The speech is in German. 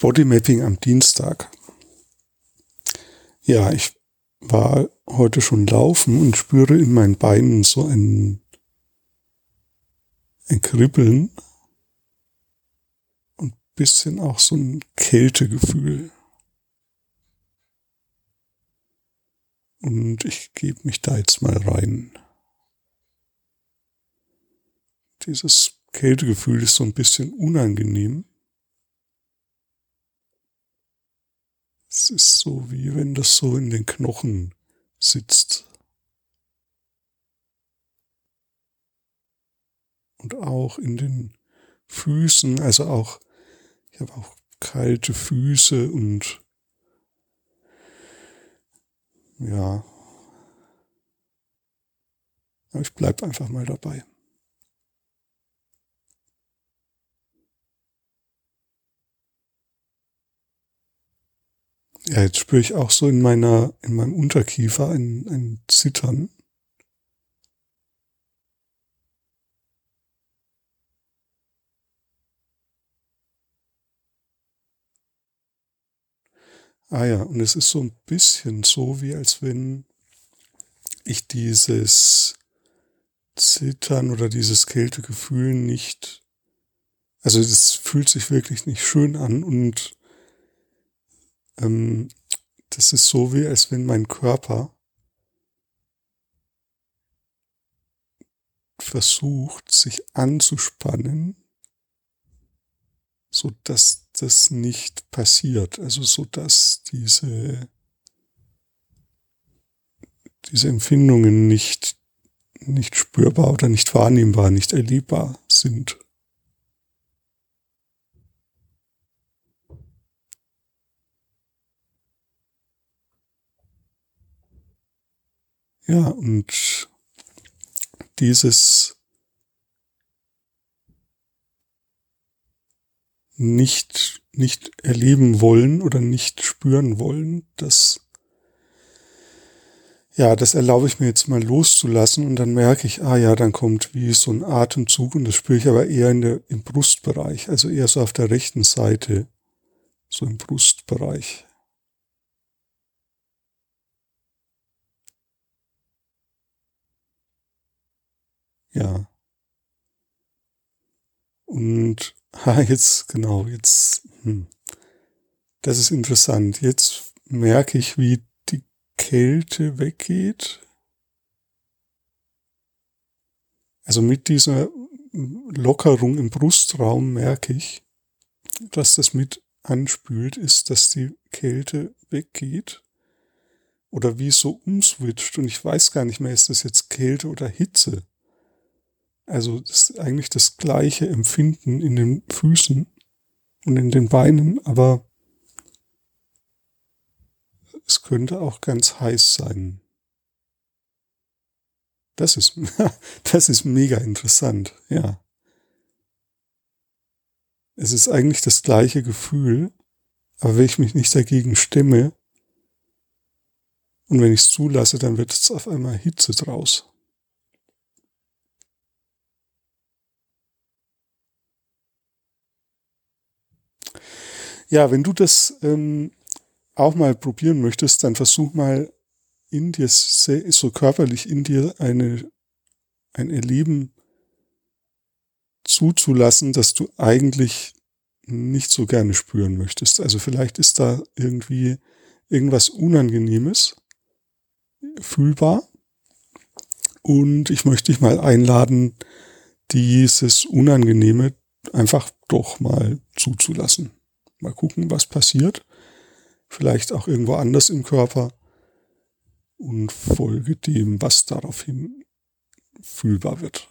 Bodymapping am Dienstag. Ja, ich war heute schon laufen und spüre in meinen Beinen so ein, ein Kribbeln und bisschen auch so ein Kältegefühl. Und ich gebe mich da jetzt mal rein. Dieses Kältegefühl ist so ein bisschen unangenehm. Es ist so, wie wenn das so in den Knochen sitzt. Und auch in den Füßen, also auch, ich habe auch kalte Füße und ja, ich bleib einfach mal dabei. Ja, jetzt spüre ich auch so in meiner, in meinem Unterkiefer ein, ein Zittern. Ah ja, und es ist so ein bisschen so, wie als wenn ich dieses Zittern oder dieses Kältegefühl nicht, also es fühlt sich wirklich nicht schön an und ähm, das ist so wie, als wenn mein Körper versucht, sich anzuspannen, so dass das nicht passiert. Also so dass diese, diese Empfindungen nicht, nicht spürbar oder nicht wahrnehmbar, nicht erlebbar sind. Ja, und dieses nicht, nicht erleben wollen oder nicht spüren wollen, das, ja, das erlaube ich mir jetzt mal loszulassen und dann merke ich, ah ja, dann kommt wie so ein Atemzug und das spüre ich aber eher in der, im Brustbereich, also eher so auf der rechten Seite, so im Brustbereich. Ja. Und ha, jetzt, genau, jetzt, hm, das ist interessant. Jetzt merke ich, wie die Kälte weggeht. Also mit dieser Lockerung im Brustraum merke ich, dass das mit anspült, ist, dass die Kälte weggeht oder wie so umswitcht und ich weiß gar nicht mehr, ist das jetzt Kälte oder Hitze. Also das eigentlich das gleiche Empfinden in den Füßen und in den Beinen, aber es könnte auch ganz heiß sein. Das ist, das ist mega interessant, ja. Es ist eigentlich das gleiche Gefühl, aber wenn ich mich nicht dagegen stimme und wenn ich es zulasse, dann wird es auf einmal Hitze draus. Ja, wenn du das ähm, auch mal probieren möchtest, dann versuch mal in dir, so körperlich in dir eine, ein Erleben zuzulassen, dass du eigentlich nicht so gerne spüren möchtest. Also vielleicht ist da irgendwie irgendwas Unangenehmes fühlbar. Und ich möchte dich mal einladen, dieses Unangenehme einfach doch mal zuzulassen. Mal gucken, was passiert. Vielleicht auch irgendwo anders im Körper. Und folge dem, was daraufhin fühlbar wird.